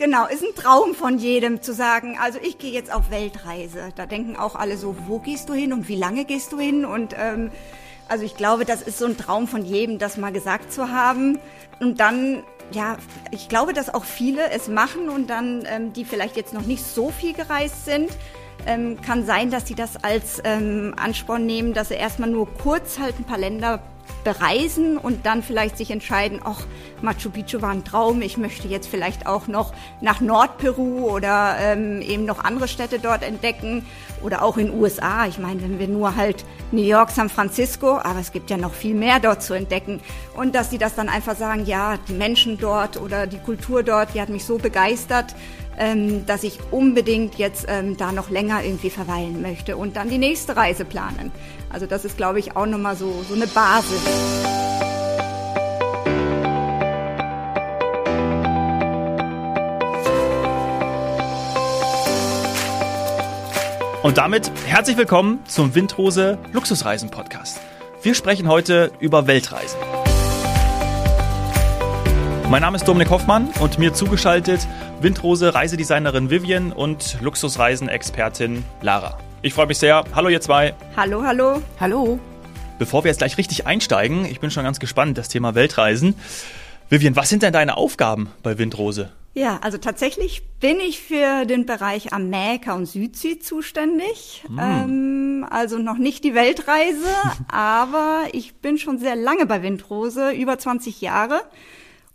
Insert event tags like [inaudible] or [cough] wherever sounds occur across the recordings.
Genau, ist ein Traum von jedem zu sagen, also ich gehe jetzt auf Weltreise. Da denken auch alle so, wo gehst du hin und wie lange gehst du hin? Und ähm, also ich glaube, das ist so ein Traum von jedem, das mal gesagt zu haben. Und dann, ja, ich glaube, dass auch viele es machen und dann, ähm, die vielleicht jetzt noch nicht so viel gereist sind, ähm, kann sein, dass sie das als ähm, Ansporn nehmen, dass sie erstmal nur kurz halt ein paar Länder bereisen und dann vielleicht sich entscheiden, ach, Machu Picchu war ein Traum, ich möchte jetzt vielleicht auch noch nach Nordperu oder ähm, eben noch andere Städte dort entdecken oder auch in USA. Ich meine, wenn wir nur halt New York, San Francisco, aber es gibt ja noch viel mehr dort zu entdecken und dass sie das dann einfach sagen, ja, die Menschen dort oder die Kultur dort, die hat mich so begeistert, ähm, dass ich unbedingt jetzt ähm, da noch länger irgendwie verweilen möchte und dann die nächste Reise planen. Also das ist, glaube ich, auch nochmal so, so eine Basis. Und damit herzlich willkommen zum Windhose Luxusreisen Podcast. Wir sprechen heute über Weltreisen. Mein Name ist Dominik Hoffmann und mir zugeschaltet Windrose Reisedesignerin Vivian und Luxusreisen-Expertin Lara. Ich freue mich sehr. Hallo ihr zwei. Hallo, hallo. Hallo. Bevor wir jetzt gleich richtig einsteigen, ich bin schon ganz gespannt, das Thema Weltreisen. Vivian, was sind denn deine Aufgaben bei Windrose? Ja, also tatsächlich bin ich für den Bereich Amerika und Südsee zuständig. Mm. Ähm, also noch nicht die Weltreise, [laughs] aber ich bin schon sehr lange bei Windrose, über 20 Jahre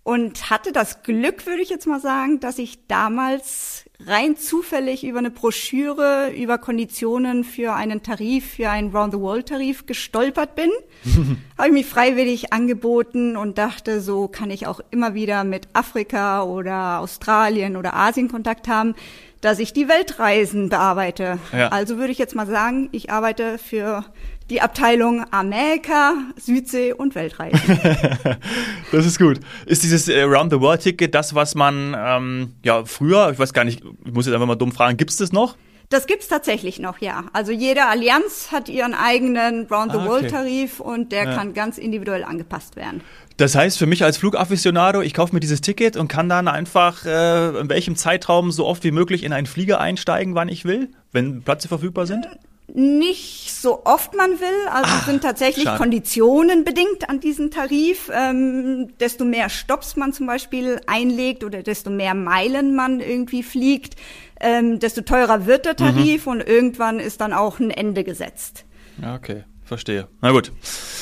und hatte das Glück, würde ich jetzt mal sagen, dass ich damals rein zufällig über eine Broschüre über Konditionen für einen Tarif, für einen Round-the-World-Tarif gestolpert bin. [laughs] Habe ich mich freiwillig angeboten und dachte, so kann ich auch immer wieder mit Afrika oder Australien oder Asien Kontakt haben, dass ich die Weltreisen bearbeite. Ja. Also würde ich jetzt mal sagen, ich arbeite für die Abteilung Amerika, Südsee und Weltreisen. [laughs] das ist gut. Ist dieses äh, Round-the-World-Ticket das, was man ähm, ja früher, ich weiß gar nicht, ich muss jetzt einfach mal dumm fragen, gibt es das noch? Das gibt's tatsächlich noch, ja. Also jede Allianz hat ihren eigenen Round-the-World-Tarif ah, okay. und der ja. kann ganz individuell angepasst werden. Das heißt, für mich als Flugafficionado, ich kaufe mir dieses Ticket und kann dann einfach äh, in welchem Zeitraum so oft wie möglich in einen Flieger einsteigen, wann ich will, wenn Plätze verfügbar sind? Äh, nicht so oft man will. Also Ach, sind tatsächlich schade. Konditionen bedingt an diesen Tarif. Ähm, desto mehr Stops man zum Beispiel einlegt oder desto mehr Meilen man irgendwie fliegt, ähm, desto teurer wird der Tarif mhm. und irgendwann ist dann auch ein Ende gesetzt. Ja, okay. Verstehe. Na gut.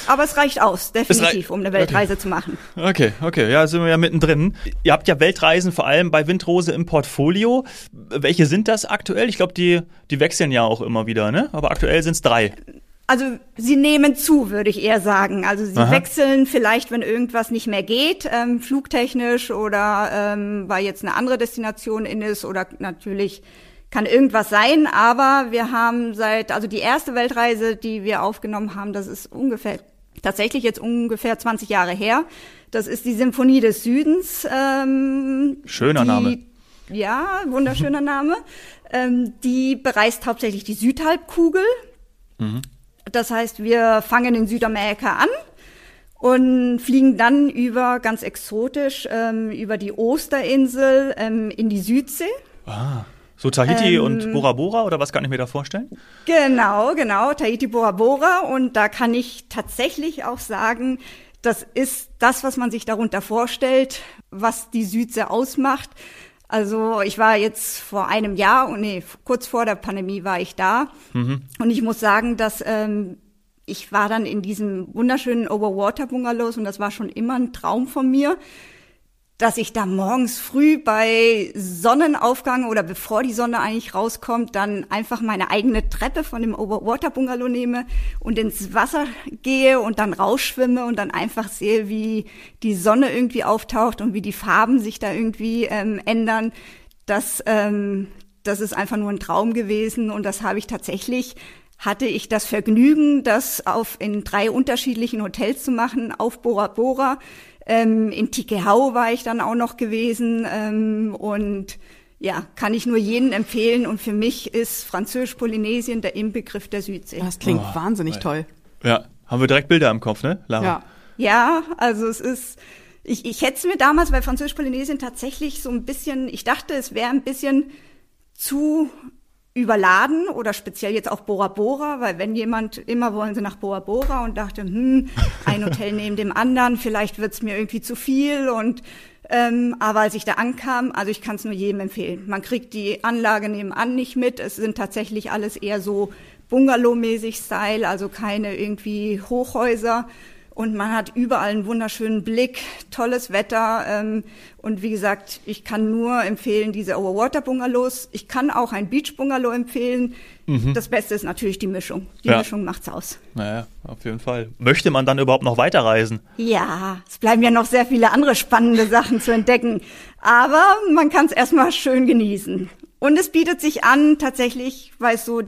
Aber es reicht aus, definitiv, um eine Weltreise okay. zu machen. Okay, okay, ja, sind wir ja mittendrin. Ihr habt ja Weltreisen vor allem bei Windrose im Portfolio. Welche sind das aktuell? Ich glaube, die, die wechseln ja auch immer wieder, ne? Aber aktuell sind es drei. Also sie nehmen zu, würde ich eher sagen. Also sie Aha. wechseln vielleicht, wenn irgendwas nicht mehr geht, ähm, flugtechnisch oder ähm, weil jetzt eine andere Destination in ist oder natürlich kann irgendwas sein, aber wir haben seit, also die erste Weltreise, die wir aufgenommen haben, das ist ungefähr, tatsächlich jetzt ungefähr 20 Jahre her. Das ist die Symphonie des Südens. Ähm, Schöner die, Name. Ja, wunderschöner [laughs] Name. Ähm, die bereist hauptsächlich die Südhalbkugel. Mhm. Das heißt, wir fangen in Südamerika an und fliegen dann über, ganz exotisch, ähm, über die Osterinsel ähm, in die Südsee. Ah. So Tahiti ähm, und Bora Bora oder was kann ich mir da vorstellen? Genau, genau, Tahiti Bora Bora und da kann ich tatsächlich auch sagen, das ist das, was man sich darunter vorstellt, was die Südsee ausmacht. Also ich war jetzt vor einem Jahr, und nee, kurz vor der Pandemie war ich da. Mhm. Und ich muss sagen, dass ähm, ich war dann in diesem wunderschönen Overwater Bungalows und das war schon immer ein Traum von mir dass ich da morgens früh bei Sonnenaufgang oder bevor die Sonne eigentlich rauskommt, dann einfach meine eigene Treppe von dem Overwater Bungalow nehme und ins Wasser gehe und dann rausschwimme und dann einfach sehe, wie die Sonne irgendwie auftaucht und wie die Farben sich da irgendwie ähm, ändern. Das, ähm, das ist einfach nur ein Traum gewesen und das habe ich tatsächlich hatte ich das Vergnügen, das auf in drei unterschiedlichen Hotels zu machen, auf Bora Bora, ähm, in Tikehau war ich dann auch noch gewesen ähm, und ja, kann ich nur jeden empfehlen. Und für mich ist Französisch-Polynesien der Inbegriff der Südsee. Das klingt oh, wahnsinnig toll. Ja, haben wir direkt Bilder im Kopf, ne, Lara? Ja. Ja, also es ist Ich, ich hätte es mir damals bei Französisch-Polynesien tatsächlich so ein bisschen, ich dachte, es wäre ein bisschen zu überladen oder speziell jetzt auch Bora Bora, weil wenn jemand, immer wollen sie nach Bora Bora und dachte, hm, ein Hotel [laughs] neben dem anderen, vielleicht wird's mir irgendwie zu viel und ähm, aber als ich da ankam, also ich kann es nur jedem empfehlen. Man kriegt die Anlage nebenan nicht mit. Es sind tatsächlich alles eher so Bungalow-mäßig Style, also keine irgendwie Hochhäuser und man hat überall einen wunderschönen Blick, tolles Wetter ähm, und wie gesagt, ich kann nur empfehlen diese Overwater Bungalows. Ich kann auch ein Beach Bungalow empfehlen. Mhm. Das Beste ist natürlich die Mischung. Die ja. Mischung macht's aus. Naja, auf jeden Fall. Möchte man dann überhaupt noch weiterreisen? Ja, es bleiben ja noch sehr viele andere spannende Sachen zu entdecken, aber man kann es erstmal schön genießen. Und es bietet sich an, tatsächlich, weil es so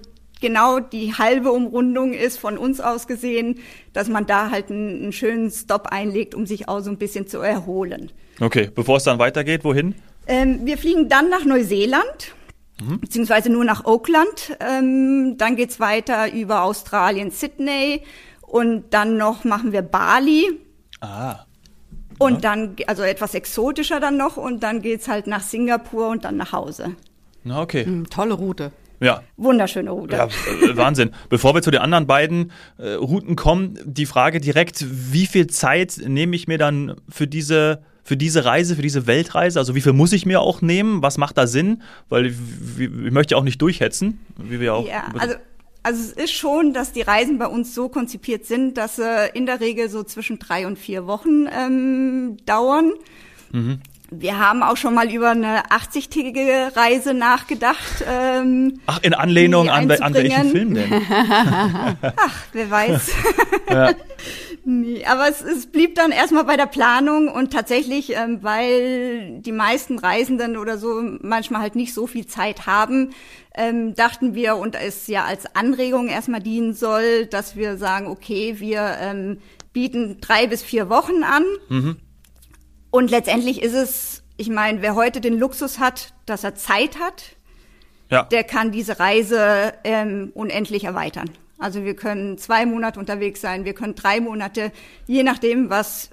genau die halbe Umrundung ist von uns aus gesehen, dass man da halt einen, einen schönen Stop einlegt, um sich auch so ein bisschen zu erholen. Okay, bevor es dann weitergeht, wohin? Ähm, wir fliegen dann nach Neuseeland. Mhm. Beziehungsweise nur nach Oakland. Ähm, dann geht's weiter über Australien, Sydney und dann noch machen wir Bali. Ah. Und dann, also etwas exotischer dann noch und dann geht's halt nach Singapur und dann nach Hause. Na, okay. Mhm, tolle Route. Ja. Wunderschöne Route. Ja, äh, Wahnsinn. Bevor wir zu den anderen beiden äh, Routen kommen, die Frage direkt, wie viel Zeit nehme ich mir dann für diese für diese Reise, für diese Weltreise? Also wie viel muss ich mir auch nehmen? Was macht da Sinn? Weil ich, ich möchte ja auch nicht durchhetzen, wie wir auch. Ja, also also es ist schon, dass die Reisen bei uns so konzipiert sind, dass sie in der Regel so zwischen drei und vier Wochen ähm, dauern. Mhm. Wir haben auch schon mal über eine 80-tägige Reise nachgedacht. Ähm, Ach, in Anlehnung an, an welchen Film denn? [laughs] Ach, wer weiß. [laughs] ja. nee, aber es, es blieb dann erstmal bei der Planung und tatsächlich, ähm, weil die meisten Reisenden oder so manchmal halt nicht so viel Zeit haben, ähm, dachten wir und es ja als Anregung erstmal dienen soll, dass wir sagen, okay, wir ähm, bieten drei bis vier Wochen an. Mhm und letztendlich ist es, ich meine, wer heute den Luxus hat, dass er Zeit hat, ja. der kann diese Reise ähm, unendlich erweitern. Also wir können zwei Monate unterwegs sein, wir können drei Monate, je nachdem, was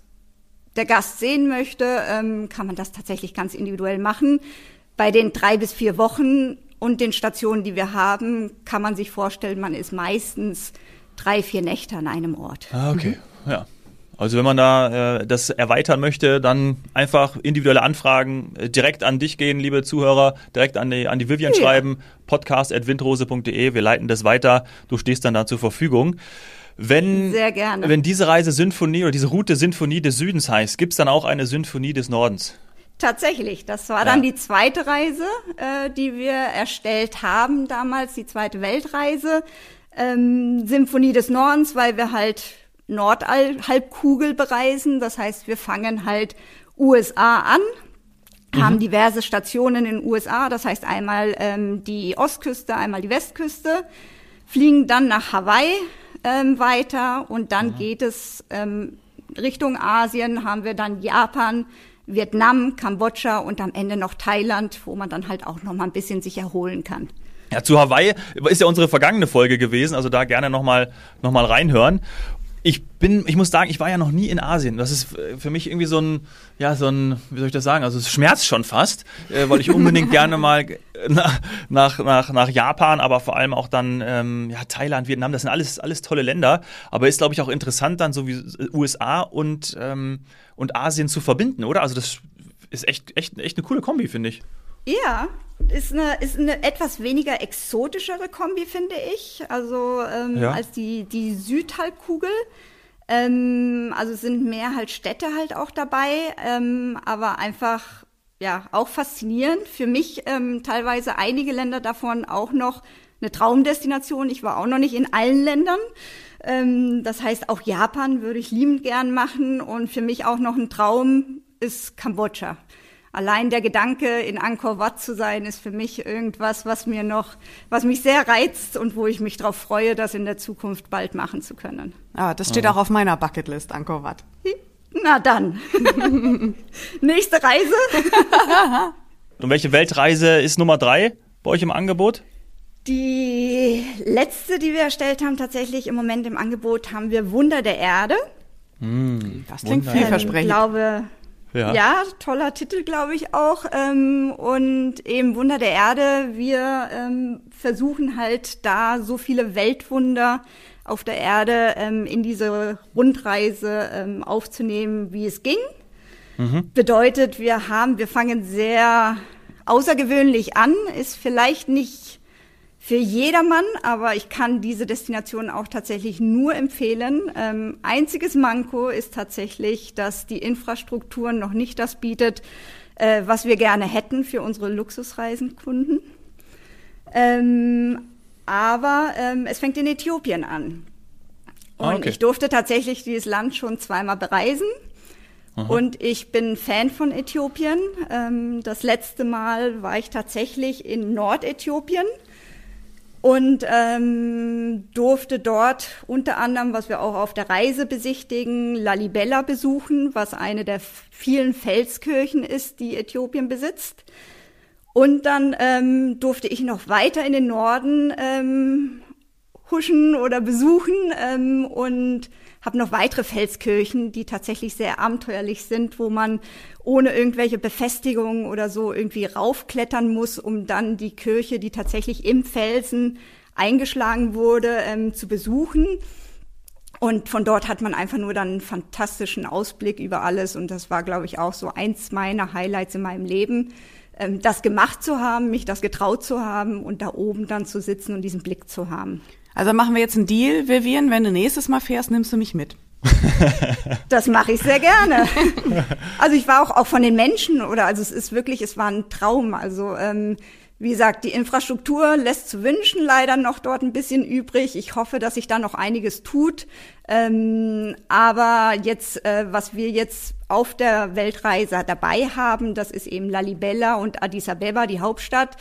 der Gast sehen möchte, ähm, kann man das tatsächlich ganz individuell machen. Bei den drei bis vier Wochen und den Stationen, die wir haben, kann man sich vorstellen, man ist meistens drei, vier Nächte an einem Ort. Ah, okay, mhm. ja. Also wenn man da äh, das erweitern möchte, dann einfach individuelle Anfragen äh, direkt an dich gehen, liebe Zuhörer, direkt an die, an die Vivian ja. schreiben, podcast.windrose.de, wir leiten das weiter, du stehst dann da zur Verfügung. Wenn, Sehr gerne. wenn diese Reise Symphonie oder diese Route Symphonie des Südens heißt, gibt es dann auch eine Symphonie des Nordens? Tatsächlich, das war dann die zweite Reise, äh, die wir erstellt haben damals, die zweite Weltreise. Ähm, Symphonie des Nordens, weil wir halt Nordhalbkugel bereisen. Das heißt, wir fangen halt USA an, mhm. haben diverse Stationen in USA. Das heißt einmal ähm, die Ostküste, einmal die Westküste, fliegen dann nach Hawaii ähm, weiter und dann mhm. geht es ähm, Richtung Asien, haben wir dann Japan, Vietnam, Kambodscha und am Ende noch Thailand, wo man dann halt auch noch mal ein bisschen sich erholen kann. Ja, zu Hawaii ist ja unsere vergangene Folge gewesen, also da gerne nochmal noch mal reinhören. Ich bin, ich muss sagen, ich war ja noch nie in Asien. Das ist für mich irgendwie so ein, ja, so ein, wie soll ich das sagen? Also es schmerzt schon fast, äh, weil ich unbedingt [laughs] gerne mal nach, nach, nach, nach Japan, aber vor allem auch dann ähm, ja, Thailand, Vietnam, das sind alles, alles tolle Länder. Aber ist, glaube ich, auch interessant, dann so wie USA und, ähm, und Asien zu verbinden, oder? Also das ist echt, echt, echt eine coole Kombi, finde ich. Ja, ist eine, ist eine etwas weniger exotischere Kombi, finde ich. Also ähm, ja. als die, die Südhalbkugel. Ähm, also sind mehr halt Städte halt auch dabei, ähm, aber einfach ja auch faszinierend. Für mich ähm, teilweise einige Länder davon auch noch eine Traumdestination. Ich war auch noch nicht in allen Ländern. Ähm, das heißt, auch Japan würde ich liebend gern machen und für mich auch noch ein Traum ist Kambodscha allein der Gedanke, in Angkor Wat zu sein, ist für mich irgendwas, was mir noch, was mich sehr reizt und wo ich mich darauf freue, das in der Zukunft bald machen zu können. Ah, das steht ja. auch auf meiner Bucketlist, Angkor Wat. Na dann. [laughs] Nächste Reise. und welche Weltreise ist Nummer drei bei euch im Angebot? Die letzte, die wir erstellt haben, tatsächlich im Moment im Angebot, haben wir Wunder der Erde. Mm, das klingt vielversprechend. Ich glaube, Ja. ja, toller Titel, glaube ich auch. Ähm, und eben Wunder der Erde. Wir ähm, versuchen halt da so viele Weltwunder auf der Erde ähm, in diese Rundreise ähm, aufzunehmen, wie es ging. Mhm. Bedeutet, wir haben, wir fangen sehr außergewöhnlich an, ist vielleicht nicht für jedermann, aber ich kann diese Destination auch tatsächlich nur empfehlen. Ähm, einziges Manko ist tatsächlich, dass die Infrastruktur noch nicht das bietet, äh, was wir gerne hätten für unsere Luxusreisenkunden. Ähm, aber ähm, es fängt in Äthiopien an. Ah, Und okay. ich durfte tatsächlich dieses Land schon zweimal bereisen. Aha. Und ich bin Fan von Äthiopien. Ähm, das letzte Mal war ich tatsächlich in Nordäthiopien und ähm, durfte dort unter anderem, was wir auch auf der Reise besichtigen, Lalibela besuchen, was eine der vielen Felskirchen ist, die Äthiopien besitzt. Und dann ähm, durfte ich noch weiter in den Norden ähm, huschen oder besuchen ähm, und habe noch weitere Felskirchen, die tatsächlich sehr abenteuerlich sind, wo man ohne irgendwelche Befestigungen oder so irgendwie raufklettern muss, um dann die Kirche, die tatsächlich im Felsen eingeschlagen wurde, ähm, zu besuchen. Und von dort hat man einfach nur dann einen fantastischen Ausblick über alles. Und das war, glaube ich, auch so eins meiner Highlights in meinem Leben, ähm, das gemacht zu haben, mich das getraut zu haben und da oben dann zu sitzen und diesen Blick zu haben. Also machen wir jetzt einen Deal, Vivian. Wenn du nächstes Mal fährst, nimmst du mich mit. [laughs] das mache ich sehr gerne. Also ich war auch, auch von den Menschen oder also es ist wirklich, es war ein Traum. Also ähm, wie gesagt, die Infrastruktur lässt zu wünschen leider noch dort ein bisschen übrig. Ich hoffe, dass sich da noch einiges tut. Ähm, aber jetzt, äh, was wir jetzt auf der Weltreise dabei haben, das ist eben Lalibela und Addis Abeba, die Hauptstadt.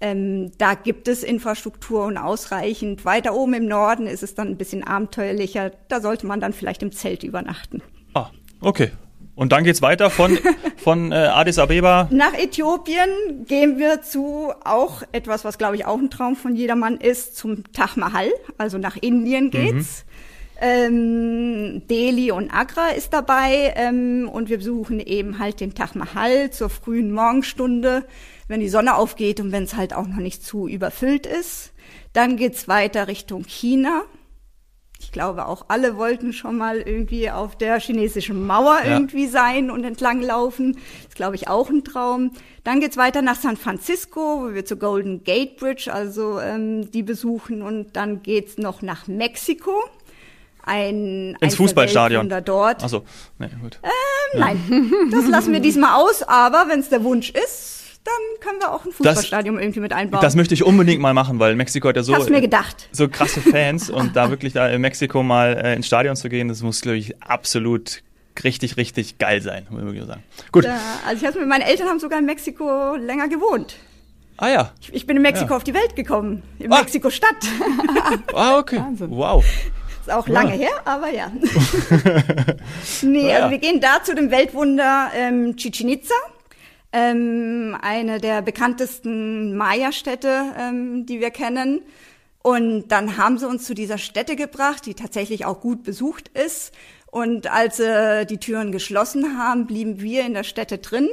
Ähm, da gibt es Infrastruktur und ausreichend. Weiter oben im Norden ist es dann ein bisschen abenteuerlicher. Da sollte man dann vielleicht im Zelt übernachten. Ah, okay. Und dann geht's weiter von, [laughs] von äh, Addis Abeba. Nach Äthiopien gehen wir zu auch etwas, was glaube ich auch ein Traum von jedermann ist, zum Taj Mahal. Also nach Indien geht's. Mhm. Ähm, Delhi und Agra ist dabei ähm, und wir besuchen eben halt den Taj Mahal zur frühen Morgenstunde wenn die Sonne aufgeht und wenn es halt auch noch nicht zu überfüllt ist. Dann geht's weiter Richtung China. Ich glaube, auch alle wollten schon mal irgendwie auf der chinesischen Mauer ja. irgendwie sein und entlanglaufen. Das ist, glaube ich, auch ein Traum. Dann geht's weiter nach San Francisco, wo wir zur Golden Gate Bridge, also ähm, die besuchen. Und dann geht's noch nach Mexiko. Ein, Ins Fußballstadion. dort. Achso, nee, gut. Ähm, ja. Nein, das lassen wir diesmal aus. Aber wenn es der Wunsch ist, dann können wir auch ein Fußballstadion das, irgendwie mit einbauen. Das möchte ich unbedingt mal machen, weil Mexiko hat ja so, so krasse Fans [laughs] und da wirklich da in Mexiko mal äh, ins Stadion zu gehen, das muss, glaube ich, absolut richtig, richtig geil sein, muss ich sagen. Gut. Ja, also ich habe meine Eltern haben sogar in Mexiko länger gewohnt. Ah ja. Ich, ich bin in Mexiko ja. auf die Welt gekommen, in ah. Mexiko-Stadt. [laughs] ah, okay. Wahnsinn. Wow. Ist auch lange ja. her, aber ja. [laughs] nee, ja. also wir gehen da zu dem Weltwunder ähm, Chichen Itza ähm, eine der bekanntesten Maya-Städte, ähm, die wir kennen. Und dann haben sie uns zu dieser Stätte gebracht, die tatsächlich auch gut besucht ist. Und als sie die Türen geschlossen haben, blieben wir in der Stätte drin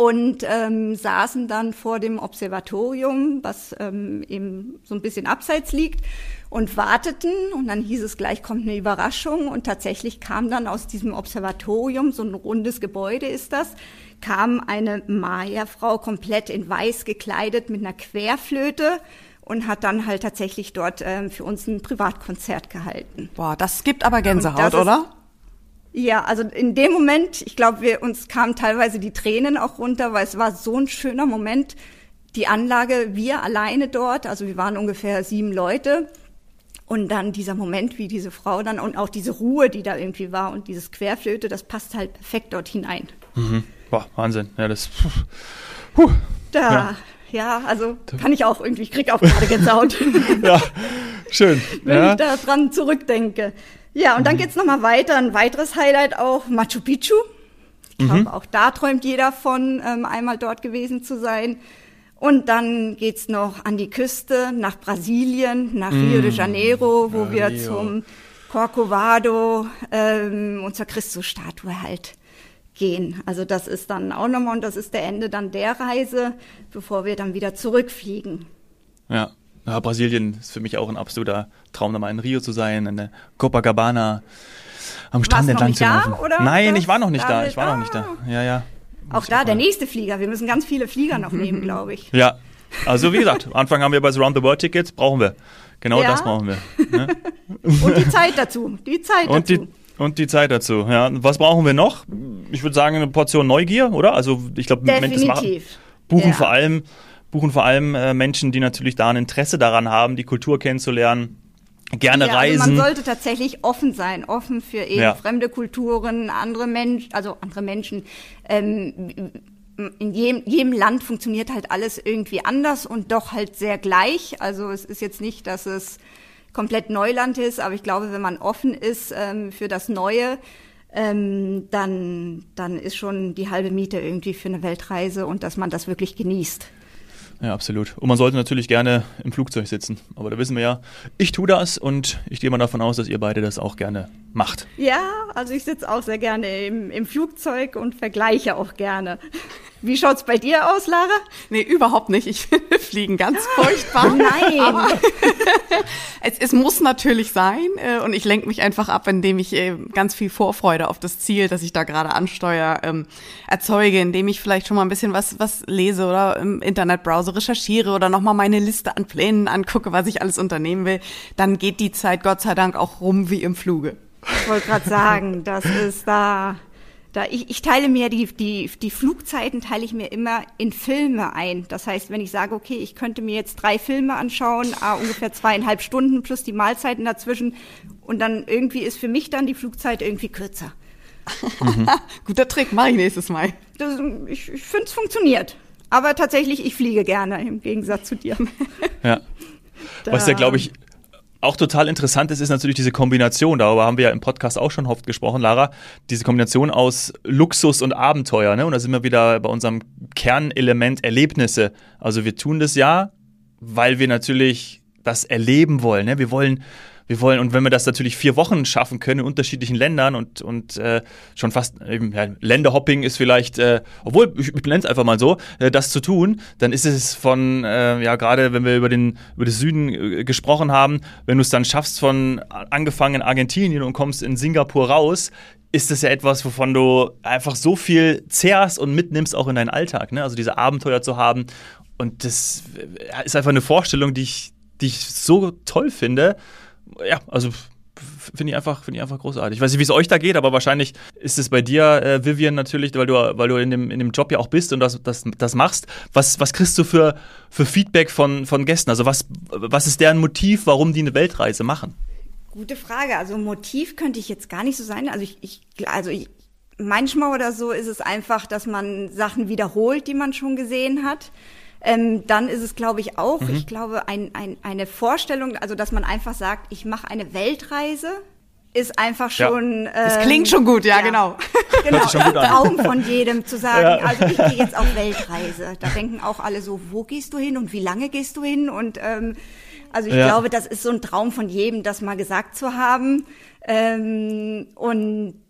und ähm, saßen dann vor dem Observatorium, was ähm, eben so ein bisschen abseits liegt und warteten und dann hieß es gleich kommt eine Überraschung und tatsächlich kam dann aus diesem Observatorium so ein rundes Gebäude ist das kam eine Maya-Frau komplett in weiß gekleidet mit einer Querflöte und hat dann halt tatsächlich dort ähm, für uns ein Privatkonzert gehalten. Boah, das gibt aber Gänsehaut, oder? Ja, also in dem Moment, ich glaube, wir uns kamen teilweise die Tränen auch runter, weil es war so ein schöner Moment. Die Anlage, wir alleine dort, also wir waren ungefähr sieben Leute. Und dann dieser Moment, wie diese Frau dann und auch diese Ruhe, die da irgendwie war und dieses Querflöte, das passt halt perfekt dort hinein. Mhm. Boah, Wahnsinn. Ja, das. Puh. Da, ja. ja, also kann ich auch irgendwie, ich krieg auch gerade Gänsehaut. [laughs] ja, schön. Wenn ja. ich daran zurückdenke. Ja, und dann mhm. geht's nochmal weiter. Ein weiteres Highlight auch Machu Picchu. Ich glaube, mhm. auch da träumt jeder von, ähm, einmal dort gewesen zu sein. Und dann geht's noch an die Küste, nach Brasilien, nach. Rio de Janeiro, wo ja, wir Rio. zum Corcovado ähm, und zur Christusstatue halt gehen. Also das ist dann auch nochmal und das ist der Ende dann der Reise, bevor wir dann wieder zurückfliegen. Ja. Ja Brasilien ist für mich auch ein absoluter Traum, da mal in Rio zu sein, in der Copacabana am Strand Warst entlang zu laufen. da? Nein, ich war noch nicht da. damit- Ich war noch nicht da. Ja, ja. Auch da der nächste Flieger. Wir müssen ganz viele Flieger noch nehmen, [laughs] glaube ich. Ja, also wie gesagt, am Anfang haben wir bei Surround the World Tickets, brauchen wir. Genau Ja. das brauchen wir. Ne? [laughs] Und die Zeit dazu. Die Zeit Und dazu. die, und die Zeit dazu. Ja. Was brauchen wir noch? Ich würde sagen, eine Portion Neugier, oder? Also ich glaube, Definitiv. buchen Ja. vor allem, buchen vor allem äh, Menschen, die natürlich da ein Interesse daran haben, die Kultur kennenzulernen, gerne ja, reisen. Also man sollte tatsächlich offen sein, offen für eben Ja. fremde Kulturen, andere Menschen, also andere Menschen. Ähm, in jedem, jedem Land funktioniert halt alles irgendwie anders und doch halt sehr gleich. Also es ist jetzt nicht, dass es komplett Neuland ist, aber ich glaube, wenn man offen ist ähm, für das Neue, ähm, dann, dann ist schon die halbe Miete irgendwie für eine Weltreise und dass man das wirklich genießt. Ja, absolut. Und man sollte natürlich gerne im Flugzeug sitzen. Aber da wissen wir ja, ich tue das und ich gehe mal davon aus, dass ihr beide das auch gerne macht. Ja, also ich sitze auch sehr gerne im, im Flugzeug und vergleiche auch gerne. Wie schaut's bei dir aus, Lara? Nee, überhaupt nicht. Ich [laughs] finde Fliegen ganz furchtbar. [laughs] Nein. Aber [laughs] es, es muss natürlich sein äh, und ich lenke mich einfach ab, indem ich äh, ganz viel Vorfreude auf das Ziel, das ich da gerade ansteuere, ähm, erzeuge, indem ich vielleicht schon mal ein bisschen was, was lese oder im Internetbrowser recherchiere oder nochmal meine Liste an Plänen angucke, was ich alles unternehmen will. Dann geht die Zeit Gott sei Dank auch rum wie im Fluge. Ich wollte gerade sagen, das ist da. Da ich, ich teile mir die, die, die Flugzeiten teile ich mir immer in Filme ein. Das heißt, wenn ich sage, okay, ich könnte mir jetzt drei Filme anschauen, ah, ungefähr zweieinhalb Stunden plus die Mahlzeiten dazwischen und dann irgendwie ist für mich dann die Flugzeit irgendwie kürzer. [laughs] Guter Trick, mache ich nächstes Mal. Das, ich ich finde, es funktioniert. Aber tatsächlich, ich fliege gerne im Gegensatz zu dir. Ja. [laughs] Was ja, glaube ich, auch total interessant ist, ist natürlich diese Kombination. Darüber haben wir ja im Podcast auch schon oft gesprochen, Lara. Diese Kombination aus Luxus und Abenteuer. Ne? Und da sind wir wieder bei unserem Kernelement Erlebnisse. Also wir tun das ja, weil wir natürlich das erleben wollen. Ne? Wir wollen wir wollen, und wenn wir das natürlich vier Wochen schaffen können in unterschiedlichen Ländern und, und äh, schon fast eben, ja, Länderhopping ist vielleicht, äh, obwohl, ich, ich nenne es einfach mal so, äh, das zu tun, dann ist es von, äh, ja, gerade wenn wir über den über das Süden äh, gesprochen haben, wenn du es dann schaffst von angefangen in Argentinien und kommst in Singapur raus, ist das ja etwas, wovon du einfach so viel zehrst und mitnimmst auch in deinen Alltag, ne? Also diese Abenteuer zu haben. Und das äh, ist einfach eine Vorstellung, die ich, die ich so toll finde ja, also finde ich einfach, finde ich einfach großartig. Ich weiß nicht, wie es euch da geht, aber wahrscheinlich ist es bei dir, äh, Vivian, natürlich, weil du, weil du in dem, in dem Job ja auch bist und das, das, das machst. Was, was kriegst du für, für Feedback von, von Gästen? Also was, was ist deren Motiv, warum die eine Weltreise machen? Gute Frage. Also Motiv könnte ich jetzt gar nicht so sein. Also ich, ich also ich, manchmal oder so ist es einfach, dass man Sachen wiederholt, die man schon gesehen hat. Ähm, dann ist es, glaube ich, auch, Mhm. ich glaube, ein, ein, eine Vorstellung, also dass man einfach sagt, ich mache eine Weltreise, ist einfach Ja. schon. Das ähm, klingt schon gut, ja, genau. [laughs] Genau, sich schon gut an. Traum von jedem zu sagen, Ja. also ich gehe jetzt auf Weltreise. Da denken auch alle so, wo gehst du hin und wie lange gehst du hin? Und ähm, also ich Ja. glaube, das ist so ein Traum von jedem, das mal gesagt zu haben. Ähm, und,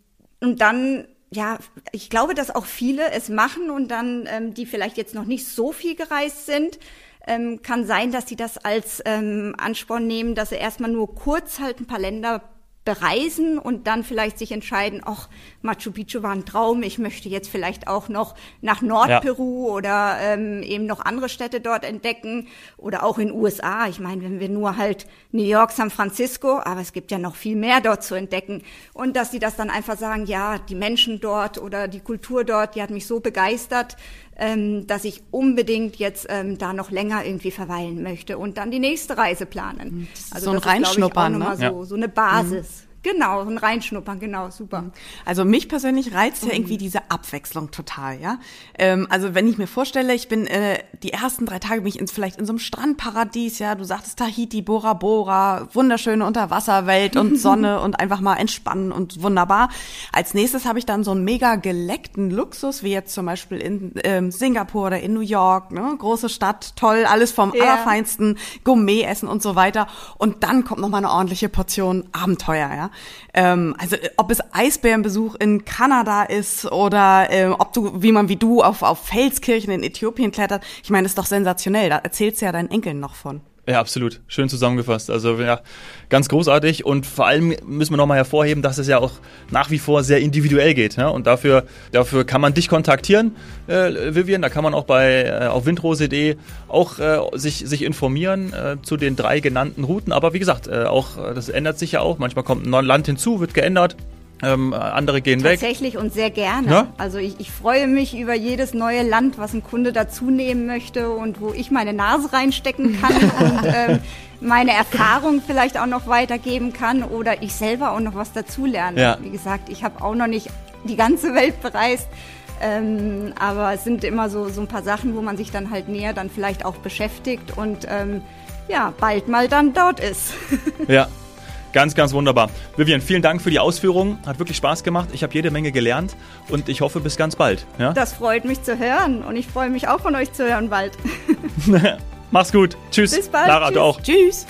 und dann, ja, ich glaube, dass auch viele es machen und dann, ähm, die vielleicht jetzt noch nicht so viel gereist sind, ähm, kann sein, dass sie das als ähm, Ansporn nehmen, dass sie erstmal nur kurz halt ein paar Länder bereisen und dann vielleicht sich entscheiden, ach, Machu Picchu war ein Traum, ich möchte jetzt vielleicht auch noch nach Nordperu oder ähm, eben noch andere Städte dort entdecken oder auch in USA. Ich meine, wenn wir nur halt New York, San Francisco, aber es gibt ja noch viel mehr dort zu entdecken und dass die das dann einfach sagen, ja, die Menschen dort oder die Kultur dort, die hat mich so begeistert, ähm, dass ich unbedingt jetzt ähm, da noch länger irgendwie verweilen möchte und dann die nächste Reise planen. Also so ein das ist, ich, Reinschnuppern, ne? so, so eine Basis. Genau, ein Reinschnuppern, genau, super. Also mich persönlich reizt ja irgendwie diese Abwechslung total, ja. Ähm, also wenn ich mir vorstelle, ich bin äh, die ersten drei Tage bin ich ins, vielleicht in so einem Strandparadies, ja. Du sagtest Tahiti, Bora Bora, wunderschöne Unterwasserwelt und [laughs] Sonne und einfach mal entspannen und wunderbar. Als nächstes habe ich dann so einen mega geleckten Luxus, wie jetzt zum Beispiel in ähm, Singapur oder in New York, ne? Große Stadt, toll, alles vom Ja. Allerfeinsten, Gourmet essen und so weiter. Und dann kommt noch mal eine ordentliche Portion Abenteuer, ja. Ähm, also ob es Eisbärenbesuch in Kanada ist oder ähm, ob du, wie man wie du auf, auf Felskirchen in Äthiopien klettert, ich meine, das ist doch sensationell. Da erzählst du ja deinen Enkeln noch von. Ja, absolut. Schön zusammengefasst. Also ja, ganz großartig und vor allem müssen wir nochmal hervorheben, dass es ja auch nach wie vor sehr individuell geht. Ja? Und dafür, dafür kann man dich kontaktieren, äh, Vivian. Da kann man auch bei äh, auf windrose.de auch äh, sich, sich informieren äh, zu den drei genannten Routen. Aber wie gesagt, äh, auch das ändert sich ja auch. Manchmal kommt ein neues Land hinzu, wird geändert. Ähm, andere gehen Tatsächlich weg. Tatsächlich und sehr gerne. Ja? Also ich, ich freue mich über jedes neue Land, was ein Kunde dazu nehmen möchte und wo ich meine Nase reinstecken kann [laughs] und ähm, meine Erfahrung vielleicht auch noch weitergeben kann oder ich selber auch noch was dazulerne. Ja. Wie gesagt, ich habe auch noch nicht die ganze Welt bereist. Ähm, aber es sind immer so, so ein paar Sachen, wo man sich dann halt näher dann vielleicht auch beschäftigt und ähm, ja, bald mal dann dort ist. Ja, [laughs] Ganz, ganz wunderbar. Vivian, vielen Dank für die Ausführungen. Hat wirklich Spaß gemacht. Ich habe jede Menge gelernt und ich hoffe bis ganz bald. Ja? Das freut mich zu hören und ich freue mich auch von euch zu hören bald. [laughs] Mach's gut. Tschüss. Bis bald. Lara, Tschüss. du auch. Tschüss.